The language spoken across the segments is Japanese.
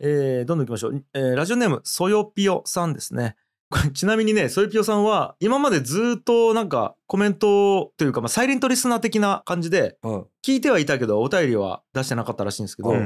えーどんどん行きましょう。えーラジオネーム、そよぴよさんですね。こ れちなみにね、そよぴよさんは、今までずっとなんかコメントというか、まあ、サイレントリスナー的な感じで、はい。聞いてはいたけど、お便りは出してなかったらしいんですけど、あ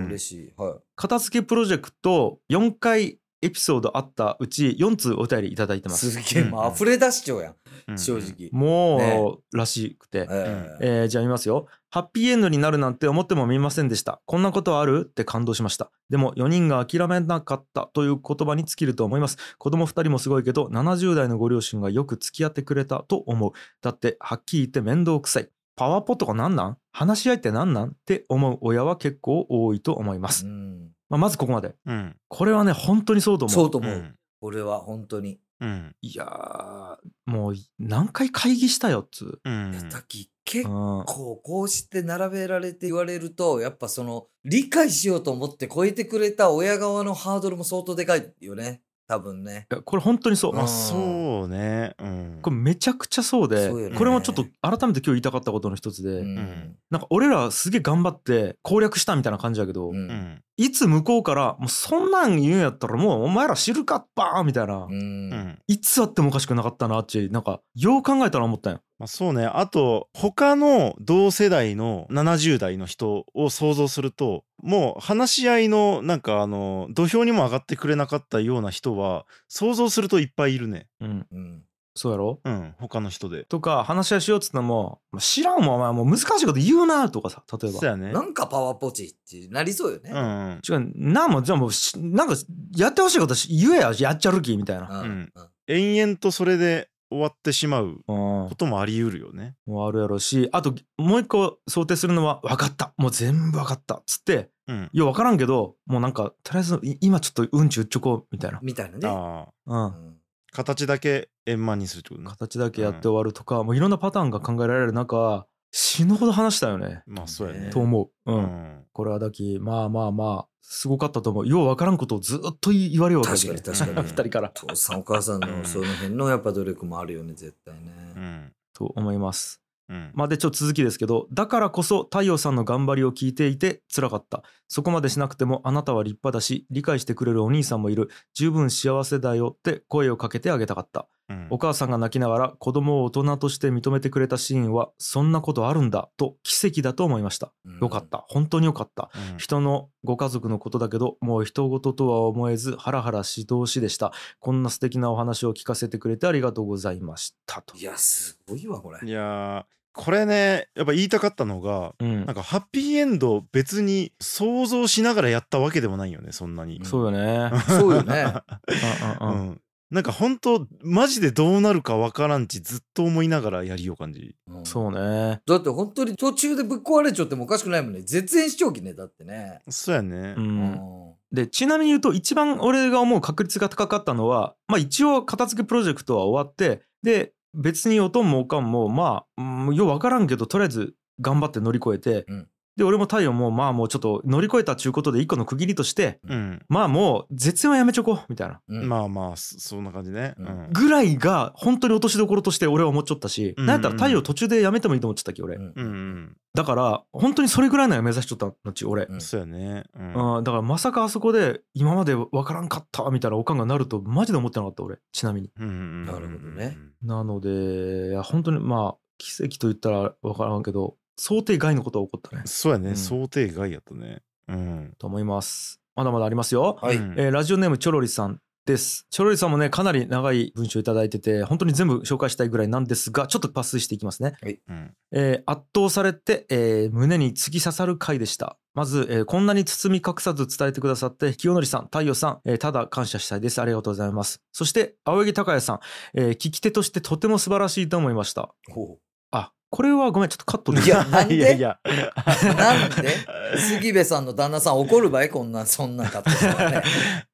うん。片付けプロジェクト4回エピソードあったうち4通お便りいただいてます。すげえ、もう溢れ出しちゃうやん。うん正直。もう、らしくて。えええーじゃあ見ますよ。ハッピーエンドになるなんて思ってもみませんでした。こんなことある？って感動しました。でも4人が諦めなかったという言葉に尽きると思います。子供2人もすごいけど、70代のご両親がよく付き合ってくれたと思う。だって、はっきり言って面倒くさい。パワポとかなんなん？話し合いってなんなん？って思う親は結構多いと思います。うん。まあ、まずここまで。うんこれはね、本当にそうと思う。そうと思う。うん俺は本当に。うんいやー、もう何回会議したよっつう。うんいやだき結うん構こうして並べられて言われるとやっぱその理解しようと思って超えてくれた親側のハードルも相当でかいよね多分ね。これ本当にそう。まあそうね。うん。これめちゃくちゃそうでそうよね。これもちょっと改めて今日言いたかったことの一つで、うん。んなんか俺らすげえ頑張って攻略したみたいな感じだけど、うん。うんいつ向こうからもうそんなん言うんやったらもうお前ら知るかっばーみたいな、いつあってもおかしくなかったなってなんかよう考えたら思ったんよ。まあそうね。あと他の同世代の70代の人を想像するともう話し合いのなんかあの土俵にも上がってくれなかったような人は想像するといっぱいいるね。うん、うんそうやろ？うん他の人で。とか話し合いしようっつってのも「知らんもんお前もう難しいこと言うな」とかさ例えば。そうやね。なんかパワーポチってなりそうよね。うん。うん違うなんもじゃあもうしなんかやってほしいことし言えややっちゃるきみたいな。うん。うん。延々とそれで終わってしまううん。こともあり得るよね。もあるやろしあともう一個想定するのは分かった。もう全部分かったっつってうん。いや分からんけどもうなんかとりあえずい今ちょっとうんちゅっちょこうみたいな、みたいなね。うん。形だけ円満にするってことね。形だけやって終わるとか、もういろんなパターンが考えられる中死ぬほど話したよね、まあそうやね。ねと思う、うん。うん。これはだきまあまあまあすごかったと思う。よう分からんことをずっと言われようわけ確かに確かに。二人から。父さんお母さんのその辺のやっぱ努力もあるよね絶対ね。うん。と思います。うん。まあでちょっと続きですけどだからこそ太陽さんの頑張りを聞いていて辛かった。そこまでしなくてもあなたは立派だし理解してくれるお兄さんもいる。十分幸せだよって声をかけてあげたかったうん。お母さんが泣きながら子供を大人として認めてくれたシーンはそんなことあるんだと奇跡だと思いました。うん。よかった。本当によかった。うん。人のご家族のことだけどもう人事とは思えずハラハラし通しでした。こんな素敵なお話を聞かせてくれてありがとうございましたと。いやすごいわこれ。いやーこれねやっぱ言いたかったのがうん。なんかハッピーエンド別に想像しながらやったわけでもないよねそんなに。そうよね。そうよね。うんうんうん。うん、なんか本当マジでどうなるかわからんちずっと思いながらやりよう感じ。うんそうねだって本当に途中でぶっ壊れちゃってもおかしくないもんね。絶縁視聴器ねだってね。そうやね。ううんでちなみに言うと一番俺が思う確率が高かったのはまあ一応片付けプロジェクトは終わってで別におとんもおかんもまあ、うん、よう分からんけどとりあえず頑張って乗り越えて、うんで俺も太陽もまあもうちょっと乗り越えたっちゅうことで一個の区切りとしてうん。まあもう絶縁はやめちょこうみたいなうんまあまあそそんな感じね。ううんん。ぐらいが本当に落としどころとして俺は思っちゃったし、うんなんやったら太陽途中でやめてもいいと思っちゃったっけ俺、うんうんうん。だから本当にそれぐらいのや目指しちゃったのち俺、うんそうやね。うん。うん、だからまさかあそこで今まで分からんかったみたいなおかんがなるとマジで思ってなかった俺ちなみにうんうんうんなるほどね。なのでいや本当にまあ奇跡と言ったら分からんけど想定外のことが起こったね。そうやね、うん。想定外やったね。うん。と思います。まだまだありますよ、はい。うん。えーラジオネームチョロリさんです。チョロリさんもねかなり長い文章いただいてて本当に全部紹介したいぐらいなんですがちょっと抜粋していきますね。うん。えー圧倒されて、えー胸に突き刺さる回でした。まず、えーこんなに包み隠さず伝えてくださって清則さん太陽さん、えーただ感謝したいです。ありがとうございます。そして青柳高也さん、えー聞き手としてとても素晴らしいと思いました。ほあこれはごめんちょっとカットで。ういやなんで？いやいや。なんで？杉部さんの旦那さん怒る場合こんなそんなカットしたらね。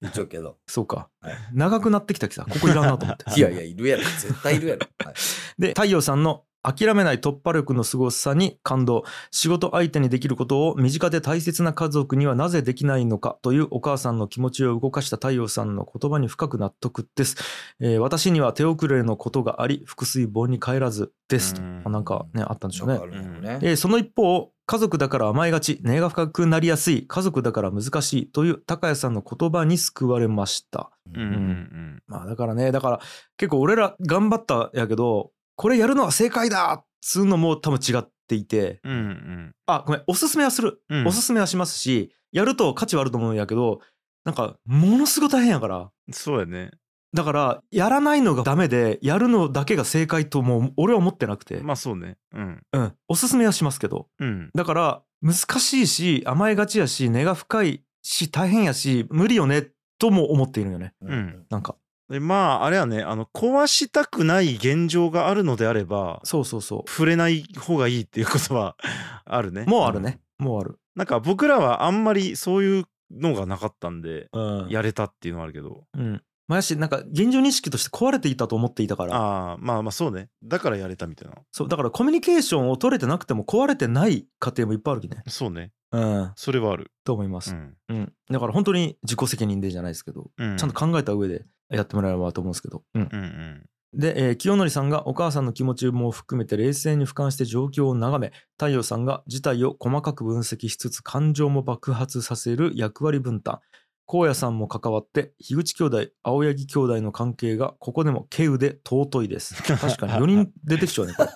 言っちゃうけど。そうか、はい。長くなってきたきさ。ここいらんなと思って。いやいやいるやろ。絶対いるやろ。はい。で太陽さんの諦めない突破力の凄さに感動。仕事相手にできることを身近で大切な家族にはなぜできないのかというお母さんの気持ちを動かした太陽さんの言葉に深く納得です、えー私には手遅れのことがあり腹水盆に帰らずです。と、うん。まあなんかねあったんでしょうね。ね。えーその一方家族だから甘えがち根が深くなりやすい家族だから難しいという高谷さんの言葉に救われました。うん。うん。まあだからねだから結構俺ら頑張ったやけどこれやるのは正解だ！っつうのも多分違っていて。うんうん。あごめん。おすすめはする、うん。おすすめはしますしやると価値はあると思うんやけどなんかものすごい大変やから。そうやね。だからやらないのがダメでやるのだけが正解ともう俺は思ってなくて、まあそうね。うん。うん、おすすめはしますけど。うん。だから難しいし甘えがちやし根が深いし大変やし無理よねとも思っているよね。うん。なんかでまああれはねあの壊したくない現状があるのであればそうそうそ触れない方がいいっていうことは あるね。うもうあるね、もうある。なんか僕らはあんまりそういうのがなかったんでうん。やれたっていうのはあるけど。うん。まあやしなんか現状認識として壊れていたと思っていたから。ああまあまあそうね。だからやれたみたいな。そうだからコミュニケーションを取れてなくても壊れてない家庭もいっぱいあるきね。そうね。うん。それはある。と思いまうす、ん。うん。だから本当に自己責任でじゃないですけど、うん。ちゃんと考えた上でやってもらえればと思うんですけど、うん。うんうん。で、えー清則さんがお母さんの気持ちも含めて冷静に俯瞰して状況を眺め太陽さんが事態を細かく分析しつつ感情も爆発させる役割分担。荒野さんも関わって樋口兄弟青柳兄弟の関係がここでも稀有で尊いです。確かに4人出てきちゃうねこれ、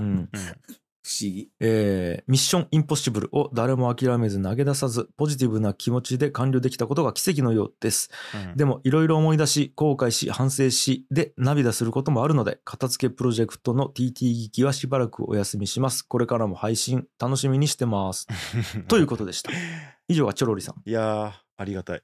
うん。うん不思議。えーミッションインポッシブルを誰も諦めず投げ出さずポジティブな気持ちで完了できたことが奇跡のようです。うん。でもいろいろ思い出し後悔し反省しで涙することもあるので片付けプロジェクトの TT 劇きはしばらくお休みします。これからも配信楽しみにしてます。ということでした。以上がチョロリさん。いやーありがたい。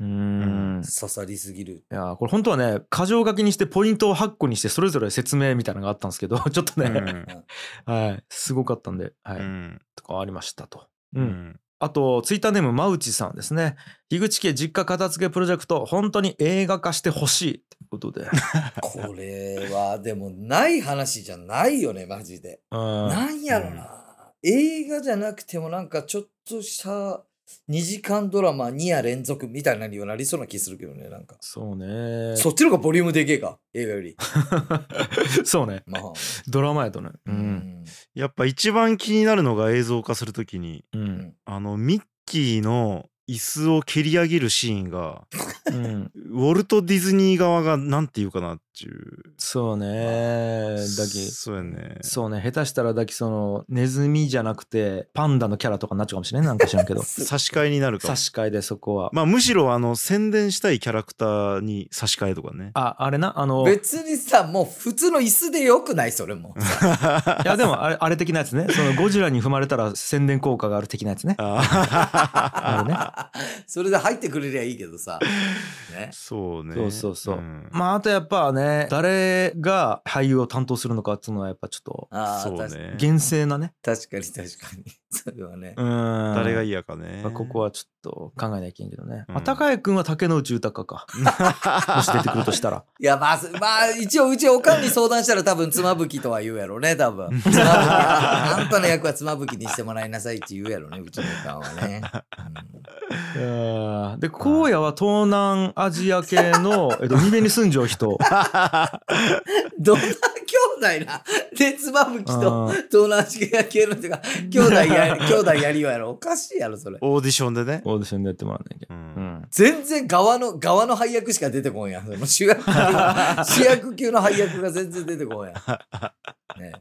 うーん刺さりすぎる。いやーこれ本当はね箇条書きにしてポイントを8個にしてそれぞれ説明みたいなのがあったんですけど ちょっとね、はいすごかったんで、はいうんとかありましたと、ううんんあと、ツイッターネーム、まうちさんですね。樋口家実家片付けプロジェクト、本当に映画化してほしい。ということで。これはでもない話じゃないよね、マジで。うんなんやろな。映画じゃなくてもなんかちょっとした2時間ドラマ2夜連続みたいなにはなりそうな気するけどね、なんか。そうね。そっちの方がボリュームでけえか、映画より。そうね。まあ。ドラマやとね。う。うんん。やっぱ一番気になるのが映像化するときに、う。うんんあの、ミッキーの椅子を蹴り上げるシーンが、うん。ウォルト・ディズニー側がなんて言うかなっていう。そうね。だけそうやね。そうね。下手したらだけその、ネズミじゃなくて、パンダのキャラとかになっちゃうかもしれない。なんか知らんけど。差し替えになるかも差。し替えでそこは。まあむしろあの宣伝したいキャラクターに差し替えとかね。あ、あれな、あの、い別にさ、もう普通の椅子でよくないそれも。やでもあれ、あれ的なやつね。そのゴジラに踏まれたら宣伝効果がある的なやつね。ああれね。それで入ってくれりゃいいけどさ。ね。そうね。そうそうそう。んまああとやっぱね誰が俳優を担当するのかっていうのはやっぱちょっとああ、そう確かね。厳正なね。確かに確かに。それはね。うん。誰がいい嫌かね。まあ、ここはちょっと考えないけんけどね。うんあ高谷君は竹野内豊か。もし出てくるとしたら。いや、まあ、すまあ、一応、うちおかんに相談したら多分、妻夫木とは言うやろうね、多分。妻夫木。あんたの役は妻夫木にしてもらいなさいって言うやろうね、うちのおかんはね。うんで荒野は東南アジア系の、えっと、海辺に住んじゃう人。うんどんな兄弟なで、妻夫木とうん東南アジア系の人が、兄弟やり、兄弟やりようやろ。おかしいやろ、それ。オーディションでね。オーディションでやってもらわなきゃ。ううんん。全然側の、側の配役しか出てこんやん。その主役級、主役級の配役が全然出てこんやん。ね、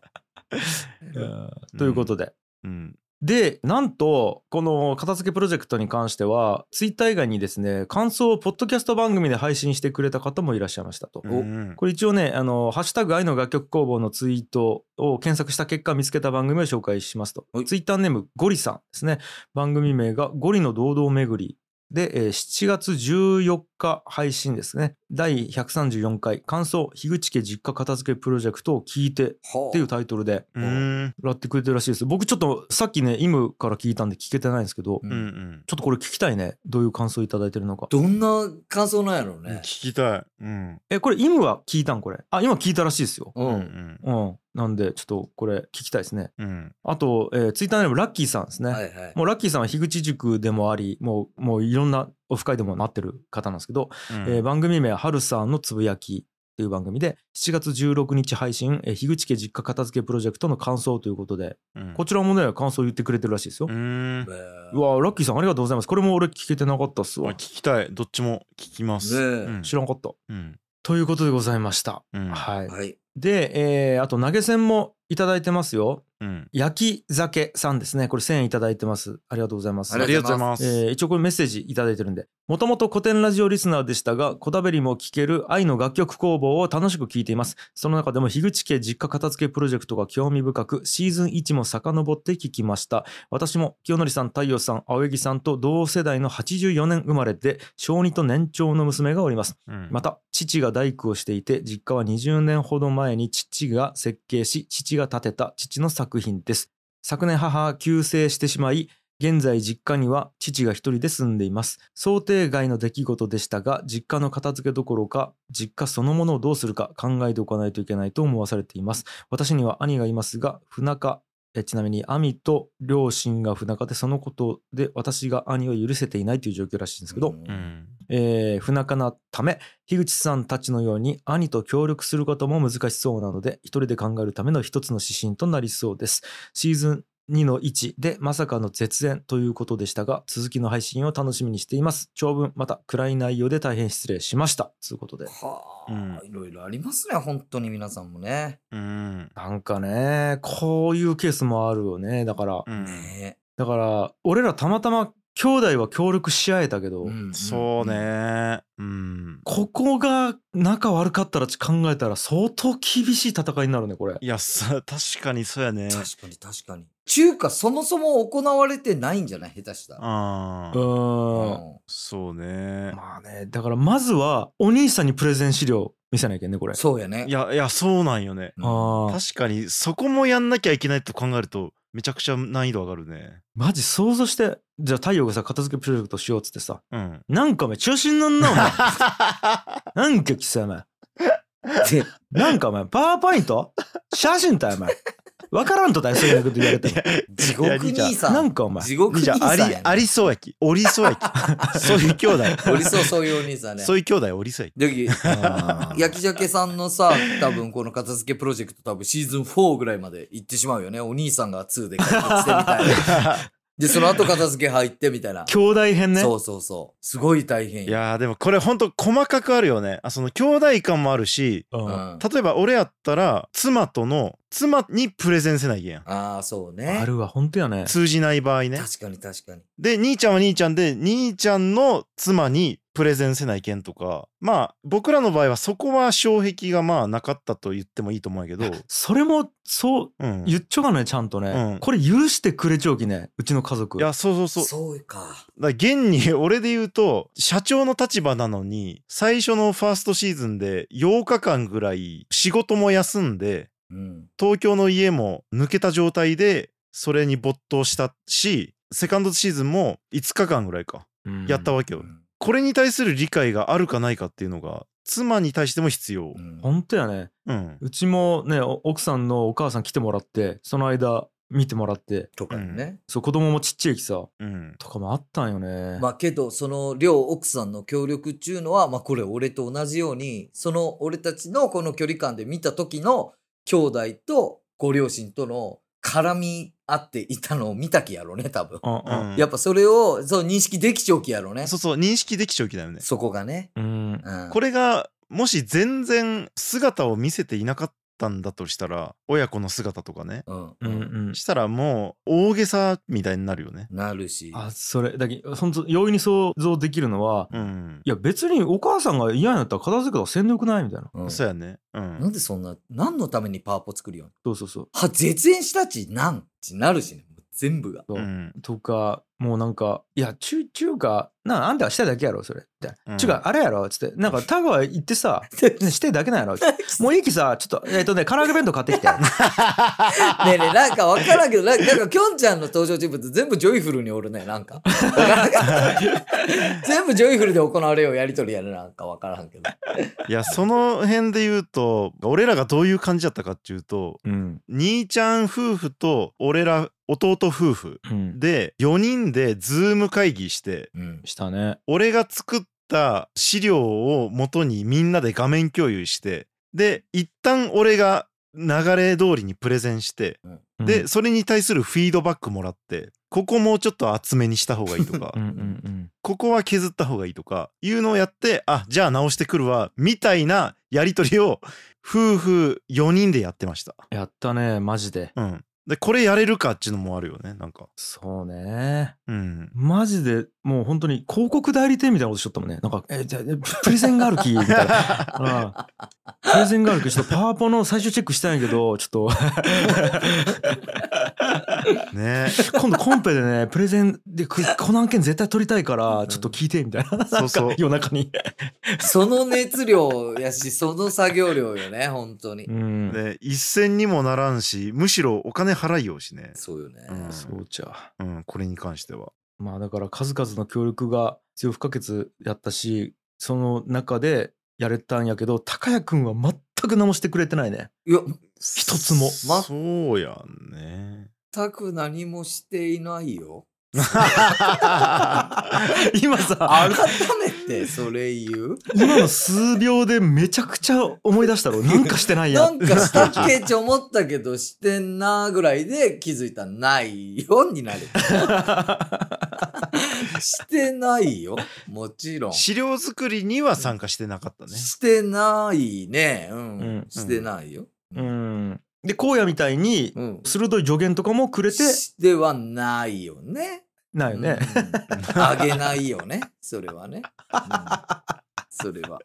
うんということで。うん。で、なんと、この片付けプロジェクトに関しては、ツイッター以外にですね、感想をポッドキャスト番組で配信してくれた方もいらっしゃいましたと。うんこれ一応ね、あの、ハッシュタグ愛の楽曲工房のツイートを検索した結果見つけた番組を紹介しますとはい。ツイッターネームゴリさんですね。番組名がゴリの堂々巡り。で、えー7月14日配信ですね。第134回感想、樋口家実家片付けプロジェクトを聞いてほっていうタイトルでうん。やってくれてるらしいです。僕ちょっとさっきね、イムから聞いたんで聞けてないんですけど、ううんんちょっとこれ聞きたいね。どういう感想いただいてるのか。どんな感想なんやろううん。ね聞。きたい。うん。え、これイムは聞いたんこれ。あ、今聞いたらしいですよ。う。うんん。うん。なんで、ちょっとこれ聞きたいですね。うん。あと、えー、ツイッターネームラッキーさんですね。はいはい。もうラッキーさんは樋口塾でもあり、もう、もういろんなオフ会でもなってる方なんですけど、うん。えー番組名は春さんのつぶやきという番組で7月16日配信えー樋口家実家片付けプロジェクトの感想ということでうん。こちらもね感想言ってくれてるらしいですよ。う、ーん。うわラッキーさんありがとうございます。これも俺聞けてなかったっすわ。あ聞きたい。どっちも聞きます。ねえ。うん。知らんかった。うん。ということでございました、うん。はい、はい。で、えーあと投げ銭もいただいてますよ。うん。焼き酒さんですね。これ1000円いただいてます。ありがとうございます。ありがとうございます。えー一応これメッセージいただいてるんで。もともと古典ラジオリスナーでしたがこだべりも聴ける愛の楽曲工房を楽しく聴いています。その中でも樋口家実家片付けプロジェクトが興味深くシーズン1も遡って聞きました。私も清則さん太陽さん青柳さんと同世代の84年生まれで小2と年長の娘がおります。うん。また父が大工をしていて実家は20年ほど前前に父が設計し父が建てた父の作品です。昨年母は急逝してしまい現在実家には父が一人で住んでいます。想定外の出来事でしたが実家の片付けどころか実家そのものをどうするか考えておかないといけないと思わされています。私には兄がいますが不仲えちなみに兄と両親が不仲でそのことで私が兄を許せていないという状況らしいんですけど、うん。えー不仲なため樋口さんたちのように兄と協力することも難しそうなので一人で考えるための一つの指針となりそうです。シーズン2の1でまさかの絶縁ということでしたが続きの配信を楽しみにしています。長文また暗い内容で大変失礼しました。ということで。はあ、うん。いろいろありますね、本当に皆さんもね。うん。なんかねこういうケースもあるよね。だからうん。ねだから俺らたまたま兄弟は協力し合えたけど、うんそう。ね。うん。ここが仲悪かったら考えたら相当厳しい戦いになるねこれ。いやさ確かにそうやね。確かに確かに。中華そもそも行われてないんじゃない？下手したら。うーん。うそうね。まあねだからまずはお兄さんにプレゼン資料見せなきゃいけんねこれ。んそうやね。いやいやそうなんよね。う確かにそこもやんなきゃいけないと考えるとめちゃくちゃ難易度上がるね。マジ想像してじゃあ太陽がさ片付けプロジェクトしようっつってさうん。なんかお前中心なんなお前。なんか貴様でなんかお前パワーポイント？写真だよお前。わからんとだよそういうこと言われても。地獄兄さん。なんかお前。地獄兄じゃあありさんやね。ありそうやき。おりそうやき。そういう兄弟。おりそう、そういうお兄さんね。そういう兄弟おりそうやき。であー。焼き鮭さんのさ、多分この片付けプロジェクト多分シーズン4ぐらいまで行ってしまうよね。お兄さんが2で解決してみたいな。で、その後片付け入ってみたいな。兄弟編ね。そうそうそう。すごい大変。いやーでもこれほんと細かくあるよね。あその兄弟感もあるしうん。うん。例えば俺やったら妻との妻にプレゼンせないけんやん。ああ、そうね。あるわ本当やね。通じない場合ね。確かに確かに。で兄ちゃんは兄ちゃんで兄ちゃんの妻にプレゼンせないけんとか。まあ僕らの場合はそこは障壁がまあなかったと言ってもいいと思うんやけど、それもそううん、言っちょがねちゃんとね、うん。これ許してくれちょうきねうちの家族。いやそうそうそう。そうか。だ現に 俺で言うと社長の立場なのに最初のファーストシーズンで8日間ぐらい仕事も休んでうん。東京の家も抜けた状態でそれに没頭したしセカンドシーズンも5日間ぐらいかうん。やったわけよ、うん。これに対する理解があるかないかっていうのが妻に対しても必要。うん。本当やね。うん。うちもねお奥さんのお母さん来てもらってその間見てもらって。とかにね。そう子供もちっちゃいきさ。うん。とかもあったんよね、まあけど、その両奥さんの協力っていうのは、まあこれ俺と同じように、その俺たちのこの距離感で見た時の兄弟とご両親との絡み合っていたのを見たきやろね、多分。うんやっぱそれをそう認識できちゃうきやろね。そうそう認識できちゃう気だよねそこがね。うんうん、これがもし全然姿を見せていなかったんだとしたら親子の姿とかね。うん、ううんん、うん。したらもう大げさみたいになるよね。なるし。あそれ。だけ本当容易に想像できるのは、うん。いや別にお母さんが嫌になったら片付けとかせんでよくないみたいな。うん。そうやね。うなんんでそんな、何のためにパワポ作るよ。そうそうそう。は、絶縁したちなんってなるしね。全部が。そう。うん。とかもうなんか「いや中中華なあんたはしたいだけやろそれ」みたいな「うん。中華あれやろ」っつって。なんか田川行ってさ「ね してだけなんやろ」もういいきさちょっとえっ、とね唐揚げ弁当買ってきて。ねえねえ、なんかわからんけど、なんか、なんかきょんちゃんの登場人物全部ジョイフルにおるね、なんか。全部ジョイフルで行われようやりとりやね、なんかわからんけど。いやその辺で言うと俺らがどういう感じだったかっていうとうん。兄ちゃん夫婦と俺ら弟夫婦うん。で4人でズーム会議してうん。したね。俺が作っった資料を元にみんなで画面共有してで一旦俺が流れ通りにプレゼンしてで、それに対するフィードバックもらってここもうちょっと厚めにした方がいいとか うんうんうん。ここは削った方がいいとかいうのをやってあじゃあ直してくるわみたいなやり取りを夫婦4人でやってました。やったねマジで。うん、でこれやれるかっていうのもあるよねなんか。そうね。うん、マジでもう本当に広告代理店みたいなことしとったもんね。なんか「えじゃあプレゼンがあるき」みたいな、うんプレゼンがあるきちょっとパワポの最終チェックしたんやけどちょっと。ね。今度コンペでねプレゼンでここの案件絶対取りたいからちょっと聞いてみたいな。そうそう。夜中に。その熱量やし、その作業量よね、本当に。うん。で一銭にもならんしむしろお金払いようしね、そうよね。うんそうじゃうん、これに関しては。まあだから数々の協力が必要不可欠やったしその中でやれたんやけど高谷君は全く何もしてくれてないねいや、一つもまそうやんね。全く何もしていないよ。今さ改めてそれ言う？今の数秒でめちゃくちゃ思い出したろなんかしてないやなんかしたっけって思ったけどしてんなぐらいで気づいたらないよになる。してないよ。もちろん。資料作りには参加してなかったね。してないね。うん。うんしてないよ。うんで荒野みたいにうん。鋭い助言とかもくれてしてはないよね。ないよね、うんあげないよね。それはね。うんそれは。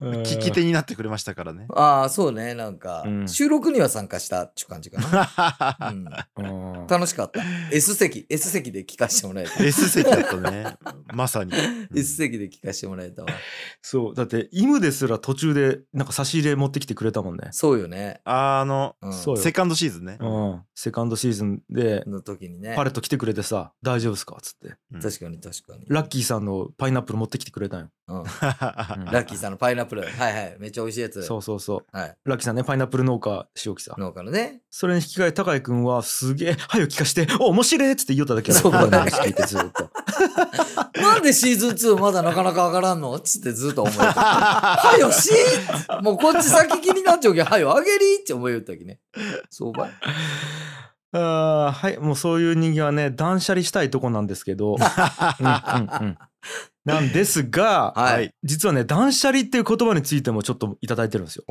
聞き手になってくれましたからね。ああ、そうね。なんか、うん収録には参加したっていう感じかな。楽しかった。S 席、S 席で聞かせてもらえた。S 席だったね。まさに。S 席で聞かせてもらえたわ。そうだってイムですら途中でなんか差し入れ持ってきてくれたもんね、そうよね。あの、うん、そうよセカンドシーズンね。うん、セカンドシーズンでの時にね。パレット来てくれてさ「大丈夫っすか?」っつってうん確かに確かに。ラッキーさんのパイナップル持ってきてくれたんよ、ラッキーさんのパイナップル。はいはい。めっちゃ美味しいやつ。そうそうそうはい。ラッキーさんねパイナップル農家塩木さん農家のね。それに引き換え高井君はすげえ「はよ聞かしてお面白い!」っつって言おっただけやそう俺の話聞いてずっと なんでシーズン2まだなかなか上がらんの？つってずっと思う。はよしもうこっち先気になっちゃうけど、はよあげりって思いよったきね。そうばい。あーはいもうそういう人間はね断捨離したいとこなんですけど。うんうんうん。なんですが、はい。実はね断捨離っていう言葉についてもちょっといただいてるんですよ。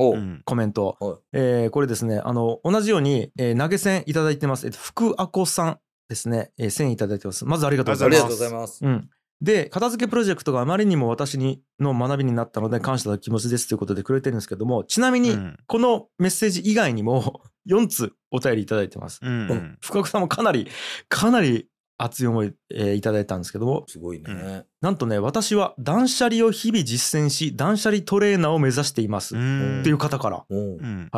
コメント、はいえーこれですねあの同じように、えー投げ銭いただいてます、えっと、福あこさんですね、えー、1000いただいてます。まずありがとうございます。ありがとうございます。うん、で片付けプロジェクトがあまりにも私にの学びになったので感謝の気持ちですということでくれてるんですけどもちなみにうん。このメッセージ以外にも4つお便りいただいてます。うんうん。福岡さんもかなりかなり熱い思い、えーいただいたんですけども。すごいね。うん。なんとね私は断捨離を日々実践し断捨離トレーナーを目指しています、うん。っていう方から。おう。うん。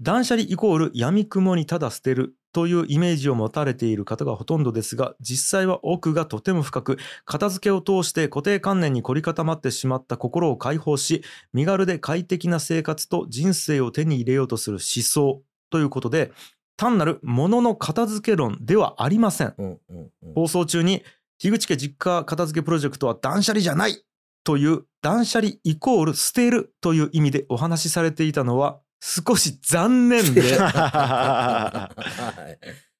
断捨離イコール闇雲にただ捨てるというイメージを持たれている方がほとんどですが実際は奥がとても深く片付けを通して固定観念に凝り固まってしまった心を解放し身軽で快適な生活と人生を手に入れようとする思想ということで単なる物の片付け論ではありません。うんうんうん。放送中に樋口家実家片付けプロジェクトは断捨離じゃないという断捨離イコール捨てるという意味でお話しされていたのは少し残念で、は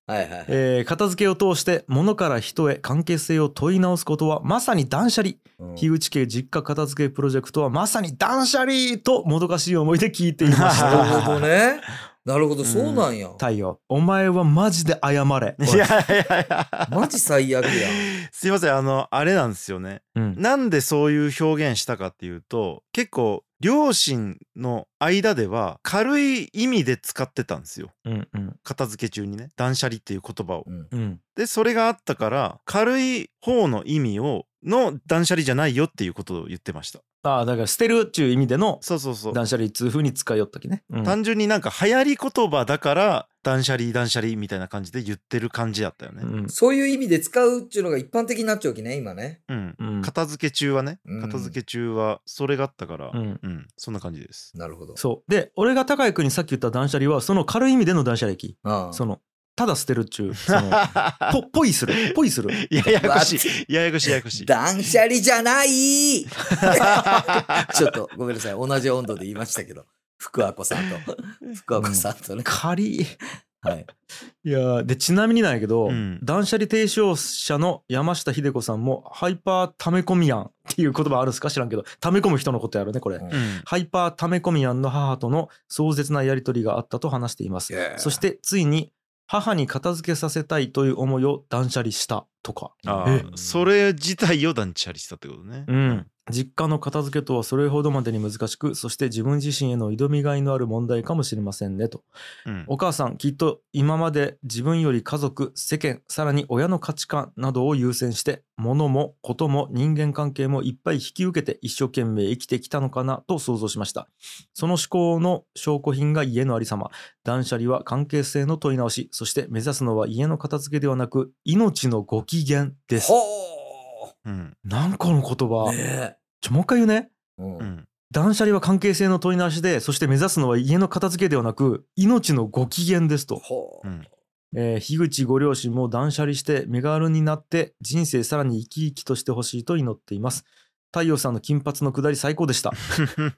いはいはい。えー片付けを通して物から人へ関係性を問い直すことはまさに断捨離。うん。樋口家実家片付けプロジェクトはまさに断捨離ともどかしい思いで聞いていましなるたほどね。なるほど、そうなんや。太陽。お前はマジで謝れ。いやいやいや。マジ最悪やん。すいませんあのあれなんですよね。うん。なんでそういう表現したかっていうと結構両親の間では軽い意味で使ってたんですよ。うんうん。片付け中にね。断捨離っていう言葉を。うん。うん。でそれがあったから軽い方の意味をの断捨離じゃないよっていうことを言ってましたああだから捨てるっていう意味でのそうそうそう。断捨離っつう風に使いよったきね、うん。単純になんか流行り言葉だから断捨離断捨離みたいな感じで言ってる感じだったよね。うん。そういう意味で使うっていうのが一般的になっちゃうきね、今ね。うん、うん。片付け中はね。うん。片付け中はそれがあったからううん。ん、そんな感じです。なるほど。そう。で俺が高井君にさっき言った断捨離はその軽い意味での断捨離機ああ。そのただ捨てるっちゅうその ぽぽいするぽいする。ややこしい。ややこしいややこしい。断捨離じゃない！ちょっとごめんなさい。同じ温度で言いましたけど。福和子さんと。福和子さんとね。仮。はい。いやーでちなみになんやけど、うん。断捨離提唱者の山下秀子さんもハイパー溜め込みやんっていう言葉あるんすか？知らんけど。溜め込む人のことやろねこれ、うん。うんハイパー溜め込みやんの母との壮絶なやり取りがあったと話しています、そしてついに母に片付けさせたいという思いを断捨離した。とか。あえあそれ自体を断捨離したってことね。うん、実家の片付けとはそれほどまでに難しくそして自分自身への挑みがいのある問題かもしれませんねと。うん。お母さんきっと今まで自分より家族世間さらに親の価値観などを優先して物もことも人間関係もいっぱい引き受けて一生懸命生きてきたのかなと想像しました。その思考の証拠品が家のありさま。断捨離は関係性の問い直しそして目指すのは家の片付けではなく命のご機嫌です。ほうん。なんかの言葉、ーねちょもう一回言うね。え。うん。うん。断捨離は関係性の問い直しでそして目指すのは家の片付けではなく命のご機嫌ですと。うん。えー樋口ご両親も断捨離して身軽になって人生さらに生き生きとしてほしいと祈っています太陽さんの金髪のくだり最高でした、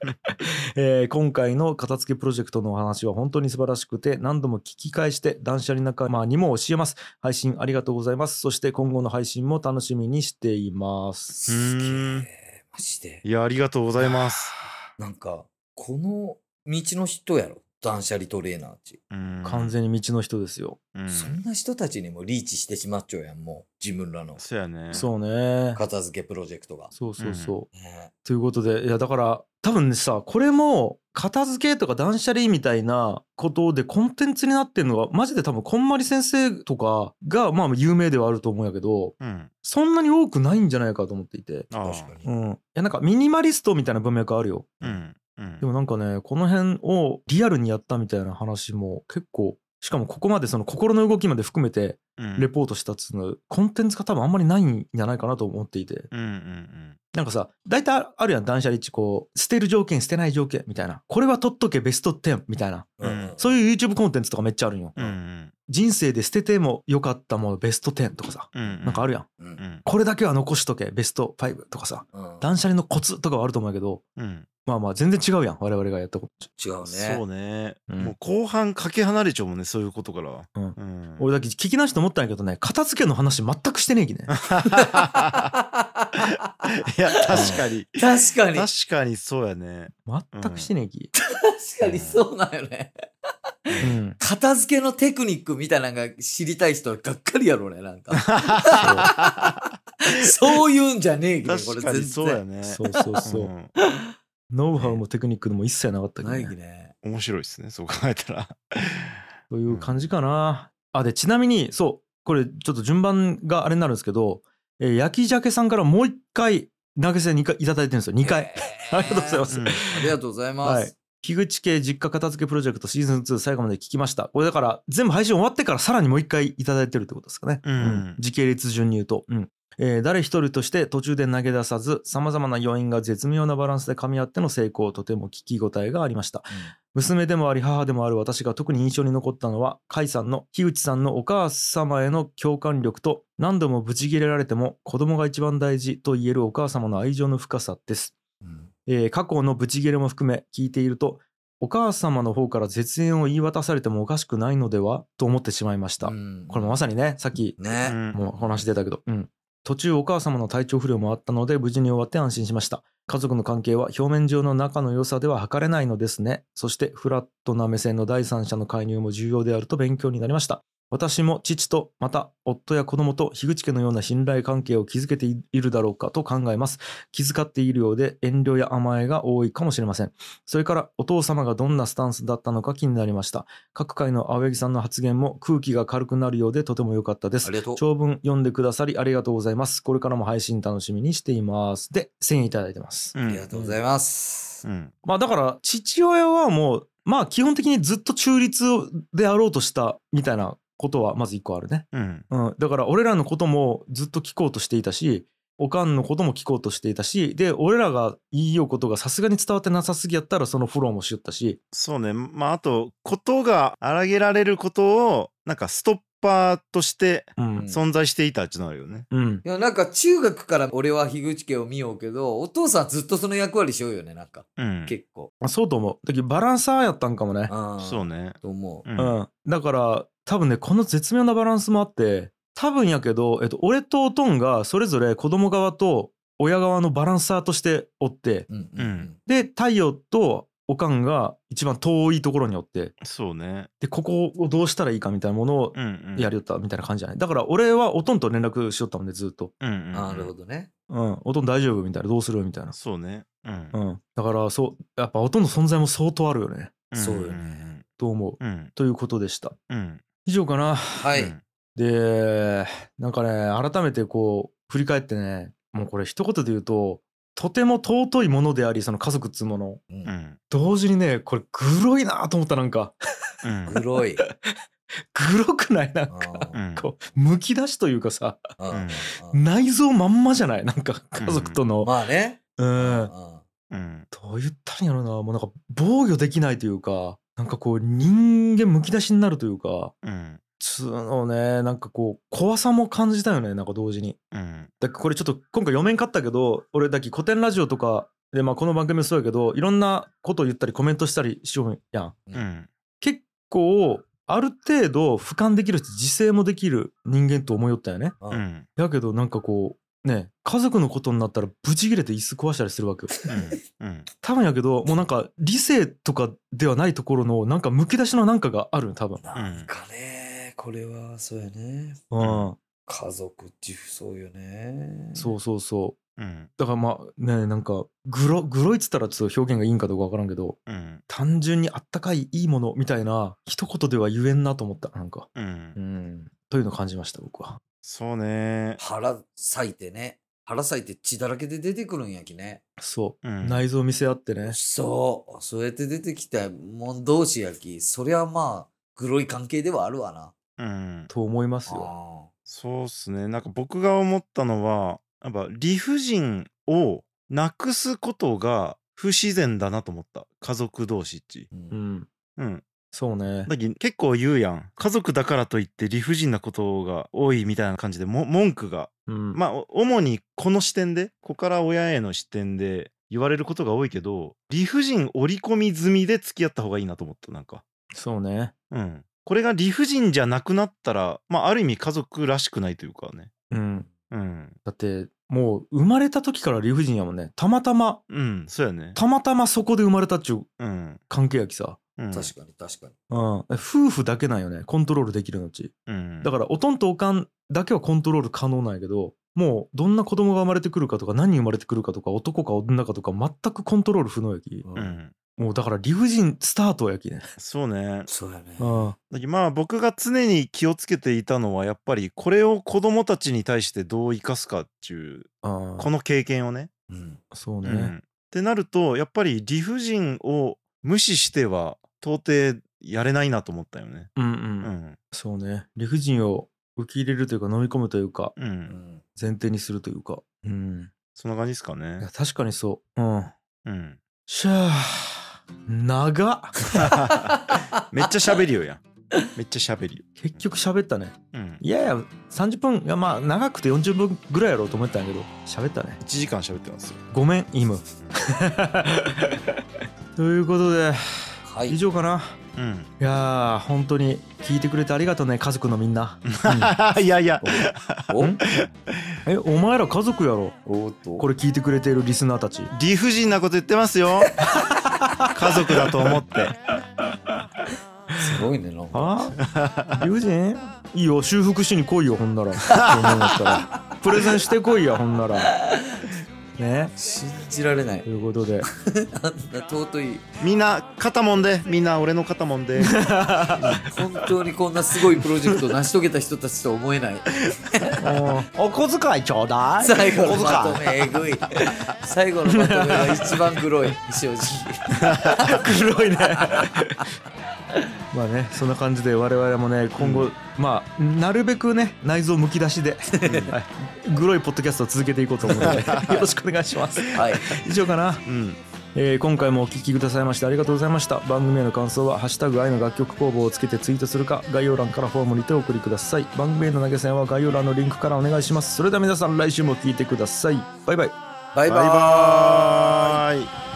えー今回の片付けプロジェクトのお話は本当に素晴らしくて何度も聞き返して断捨離仲間にも教えます配信ありがとうございますそして今後の配信も楽しみにしています。マジで。いやありがとうございますなんか、この道の人やろ。断捨離トレーナーっち。う。ん。完全に道の人ですよ、うん。そんな人たちにもリーチしてしまっちゃうやん、もう。自分らの。そうやね。そうね。片付けプロジェクトが。そうそうそう、ね。ということでいやだから多分ねさこれも片付けとか断捨離みたいなことでコンテンツになってるのがマジで多分こんまり先生とかがまあ有名ではあると思うんやけどうん。そんなに多くないんじゃないかと思っていて、確かに。うん、いやなんかミニマリストみたいな文脈あるよ。うんうんでもなんかねこの辺をリアルにやったみたいな話も結構しかもここまでその心の動きまで含めてうんレポートしたっつうのコンテンツが多分あんまりないんじゃないかなと思っていてうんうんなんかさ、大体あるやん、断捨離ってこう、捨てる条件、捨てない条件みたいな。これは取っとけベスト10みたいな。うんそういう YouTube コンテンツとかめっちゃあるんよ。うんうん人生で捨ててもよかったものベスト10とかさ、うんなんかあるやん。う。うんんこれだけは残しとけベスト5とかさ、うん断捨離のコツとかはあると思うけど、うんまあまあ全然違うやん、我々がやったこと。違うね。そうねうんもう後半かけ離れちゃうもんねそういうことからうんうん俺だけ聞き直して思ったんやけどね、片付けの話全くしてねえきね。いや確かに確かに。確確かにそうやね全くしてねえき。かにそうなんよね。うん。片付けのテクニックみたいなのが知りたい人はがっかりやろうね、なんか。そう いうんじゃねえけど、これ全然。そうやねそうそうそう。んノウハウもテクニックでも一切なかったけどないね。ね。面白いですねそう考えたらという感じかな。あ、で、ちなみに、そう、これちょっと順番があれになるんですけど、えー焼き鮭さんからもう一回投げ銭2回いただいてるんですよ。2回。ありがとうございます。うんありがとうございます。はい樋口家実家片付けプロジェクトシーズン2最後まで聞きました。これだから全部配信終わってからさらにもう一回いただいてるってことですかね。うん時系列順に言うと。うんえー誰一人として途中で投げ出さず、様々な要因が絶妙なバランスで噛み合っての成功、とても聞き応えがありました。娘でもあり母でもある私が特に印象に残ったのは甲斐さんの樋口さんのお母様への共感力と何度もブチギレられても子供が一番大事と言えるお母様の愛情の深さです、うんえー過去のブチギレも含め聞いているとお母様の方から絶縁を言い渡されてもおかしくないのではと思ってしまいました、うんこれもまさにねさっきね。もう話出たけど、うん。途中お母様の体調不良もあったので無事に終わって安心しました。家族の関係は表面上の仲の良さでは測れないのですね。そしてフラットな目線の第三者の介入も重要であると勉強になりました。私も父とまた夫や子供と樋口家のような信頼関係を築けているだろうかと考えます。気遣っているようで遠慮や甘えが多いかもしれません。それからお父様がどんなスタンスだったのか気になりました。各界の青柳さんの発言も空気が軽くなるようでとても良かったですあ。りがとう。長文読んでくださりありがとうございます。これからも配信楽しみにしています。で、1000円いただいてます。うんありがとうございます。うんまあだから、父親はもう、まあ基本的にずっと中立であろうとしたみたいなことはまず一個あるね。うんうん。だから俺らのこともずっと聞こうとしていたし、おかんのことも聞こうとしていたし、で、俺らが言いようことがさすがに伝わってなさすぎやったらそのフォローもしよったし、そうねまああとことが荒げられることをなんかストッパーとしてうん存在していたっていうのはあるよね。うんいや、なんか中学から俺は樋口家を見ようけど、お父さんずっとその役割しようよね、なんか。うん。結構。あそうと思うだけどバランサーやったんかもねうん。そうね。と思う。う。うんん、だから多分ねこの絶妙なバランスもあって多分やけど、えっと、俺とおとんがそれぞれ子供側と親側のバランサーとしておってうんうんで太陽とおかんが一番遠いところにおってそうね。でここをどうしたらいいかみたいなものをうんうん。やりよったみたいな感じじゃないだから俺はおとんと連絡しよったもんねずっとうんうんうん。なるほどね。「うんおとん大丈夫?」みたいな「どうする?」みたいな、そうね。うん。うん、だからそうやっぱおとんの存在も相当あるよねそうよね。と思う？うん。ということでしたうん。以上かな。はい。うん。でなんかね改めてこう振り返ってねもうこれ一言で言うととても尊いものでありその家族っつうもの。うん。うん。同時にねこれグロいなと思ったなんか。うん。黒い。グロくない？なんかうんこうむき出しというかさ。うん。内臓まんまじゃない？なんか家族との。まあね。うん、うん。うん。どう言ったらいいんやろな。もうなんか防御できないというかなんかこう人間むき出しになるというかうん。つうのねなんかこう怖さも感じたよねなんか同時にうん。だからこれちょっと今回読めんかったけど俺だけ古典ラジオとかでまあこの番組もそうやけどいろんなことを言ったりコメントしたりしようやんうん。結構ある程度俯瞰できるし自制もできる人間と思いよったよねううんん。やけどなんかこうね家族のことになったらブチ切れて椅子壊したりするわけようん。多分やけどもうなんか理性とかではないところのなんかむき出しのなんかがあるよ多分なんかね、これはそうやね。うん、家族っていうそうよね。そうそうそううん。だからまあねなんかグログロいっつったらちょっと表現がいいんかどうかわからんけどうん。単純にあったかいいいものみたいな一言では言えんなと思ったなんかうんう。んというのを感じました僕はそうね。腹裂いてね。腹裂いて血だらけで出てくるんやきね。そう、うん内臓見せ合ってねそう。そうやって出てきたもん同士やき。そりゃまあ、グロい関係ではあるわな。うん。と思いますよあそうっすね。なんか僕が思ったのは、やっぱ理不尽をなくすことが不自然だなと思った。家族同士っち。ーううんんうん。そうねだ結構言うやん。家族だからといって理不尽なことが多いみたいな感じでも文句が。うんまあお主にこの視点で、子から親への視点で言われることが多いけど、理不尽織り込み済みで付き合った方がいいなと思った。なんか。そうねうん。これが理不尽じゃなくなったら、まあある意味家族らしくないというかね。うんうん。だってもう生まれた時から理不尽やもんねたまたまうん、そうやね。たまたまそこで生まれたっちゅううん。関係やきさ、うん、確かに確かに。うん、夫婦だけなんよね？コントロールできるのうちうん、だからおとんとおかんだけはコントロール可能なんやけどもうどんな子供が生まれてくるかとか何人生まれてくるかとか男か女かとか全くコントロール不能やきう。うんん。もうだから理不尽スタートやきねそうね。そうやね。うんだけどまあ僕が常に気をつけていたのはやっぱりこれを子供たちに対してどう生かすかっていうあこの経験をね。うん。そうね、うん、ってなるとやっぱり理不尽を無視しては到底やれないなと思ったよね。うん、うんうん。そうね理不尽を受け入れるというか飲み込むというかう。うんん。前提にするというかうんそんな感じですかいやね。確かにそううんうん。しゃあ長っ めっちゃ喋りよやん。めっちゃ喋りよ。結局喋ったねうん。いやいや30分いやまあ長くて40分ぐらいやろうと思ったんやけど喋ったね1時間喋ってますよ。ごめんイム ということではい。以上かなうん。いやー本当に聞いてくれてありがとうね家族のみんな いやいや。おん？えお前ら家族やろ？おっと。これ聞いてくれているリスナーたち理不尽なこと言ってますよ。家族だと思って。すごいね、なんか。あ？理不尽いいよ修復しに来いよほんなら そう思うんだったらプレゼンしてこいやほんならね信じられないと。いうことで あんな尊い。みんな肩もんでみんな俺の肩もんで 本当にこんなすごいプロジェクトを成し遂げた人たちとは思えない。おお小遣いちょうだい最後の小まとめえぐい。最後のまとめが一番黒い、正直。黒いね まあねそんな感じで我々もね今後、まあなるべくね内臓むき出しで、はい、グロいポッドキャストを続けていこうと思うので よろしくお願いします。はい。以上かな。うん。いえー今回もお聞きくださいましてありがとうございました。番組への感想は「ハッシュタグ愛の楽曲工房」をつけてツイートするか概要欄からフォームにてお送りください。番組への投げ銭は概要欄のリンクからお願いします。それでは皆さん来週も聞いてください。バイバイ。バイバイ。バイバ